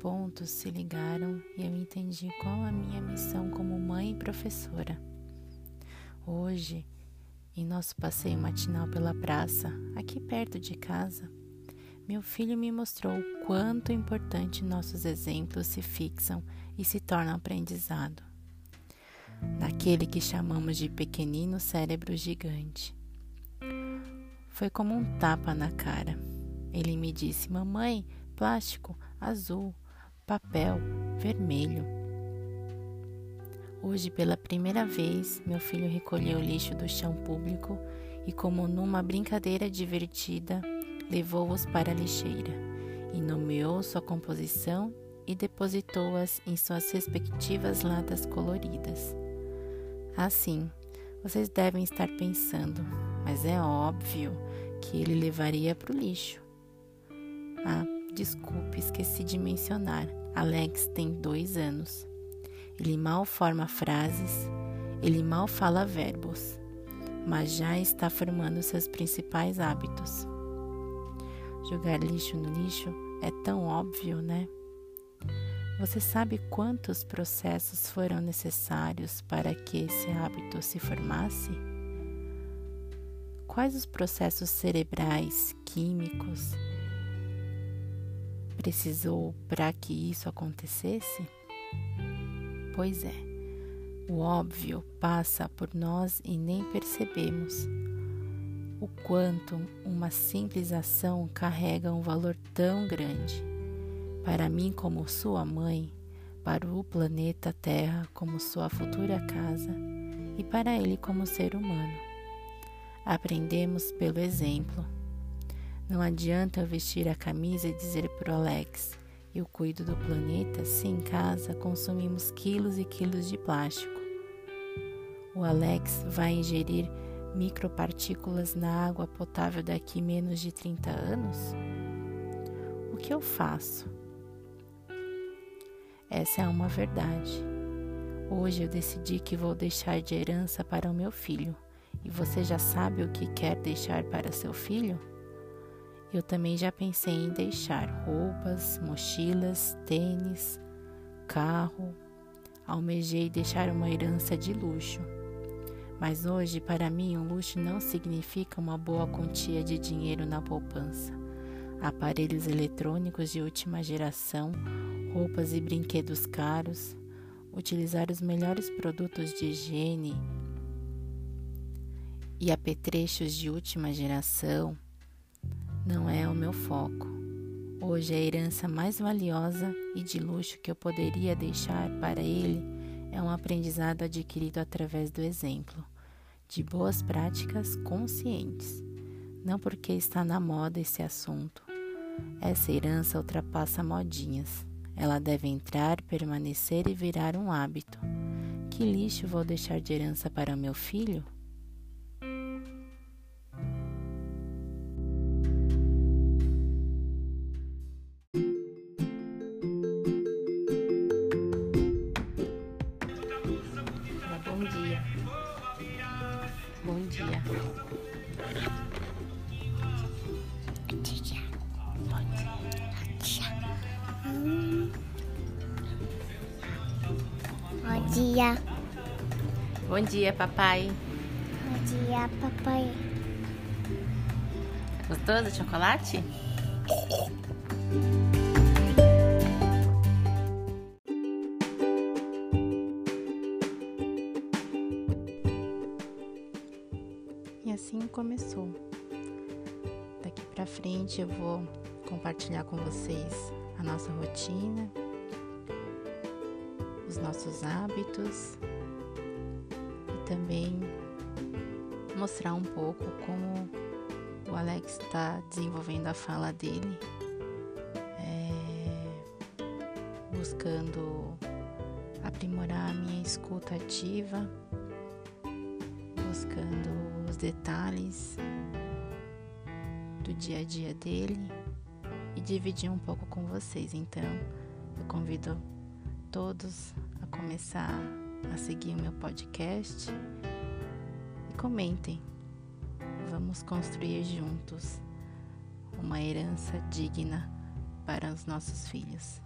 pontos se ligaram e eu entendi qual a minha missão como mãe e professora. Hoje, em nosso passeio matinal pela praça, aqui perto de casa, meu filho me mostrou o quanto importante nossos exemplos se fixam e se tornam aprendizado. Naquele que chamamos de pequenino cérebro gigante. Foi como um tapa na cara. Ele me disse: Mamãe, plástico, azul, papel, vermelho. Hoje, pela primeira vez, meu filho recolheu o lixo do chão público e, como numa brincadeira divertida, levou-os para a lixeira e nomeou sua composição e depositou-as em suas respectivas latas coloridas. Assim, vocês devem estar pensando, mas é óbvio que ele levaria para o lixo. Ah, desculpe, esqueci de mencionar. Alex tem dois anos. Ele mal forma frases, ele mal fala verbos, mas já está formando seus principais hábitos. Jogar lixo no lixo é tão óbvio, né? Você sabe quantos processos foram necessários para que esse hábito se formasse? Quais os processos cerebrais, químicos, precisou para que isso acontecesse? Pois é, o óbvio passa por nós e nem percebemos o quanto uma simples ação carrega um valor tão grande. Para mim, como sua mãe, para o planeta Terra como sua futura casa e para ele como ser humano. Aprendemos pelo exemplo. Não adianta eu vestir a camisa e dizer para o Alex: Eu cuido do planeta se em casa consumimos quilos e quilos de plástico. O Alex vai ingerir micropartículas na água potável daqui menos de 30 anos? O que eu faço? Essa é uma verdade. Hoje eu decidi que vou deixar de herança para o meu filho. E você já sabe o que quer deixar para seu filho? Eu também já pensei em deixar roupas, mochilas, tênis, carro. Almejei deixar uma herança de luxo. Mas hoje, para mim, um luxo não significa uma boa quantia de dinheiro na poupança. Aparelhos eletrônicos de última geração, roupas e brinquedos caros, utilizar os melhores produtos de higiene e apetrechos de última geração não é o meu foco. Hoje, a herança mais valiosa e de luxo que eu poderia deixar para ele é um aprendizado adquirido através do exemplo, de boas práticas conscientes. Não porque está na moda esse assunto. Essa herança ultrapassa modinhas. Ela deve entrar, permanecer e virar um hábito. Que lixo vou deixar de herança para o meu filho? Dia. Bom dia, papai. Bom dia, papai. Gostou do chocolate? E assim começou. Daqui para frente eu vou compartilhar com vocês a nossa rotina os nossos hábitos e também mostrar um pouco como o Alex está desenvolvendo a fala dele, é, buscando aprimorar a minha escuta ativa, buscando os detalhes do dia a dia dele e dividir um pouco com vocês. Então, eu convido todos a começar a seguir o meu podcast e comentem. Vamos construir juntos uma herança digna para os nossos filhos.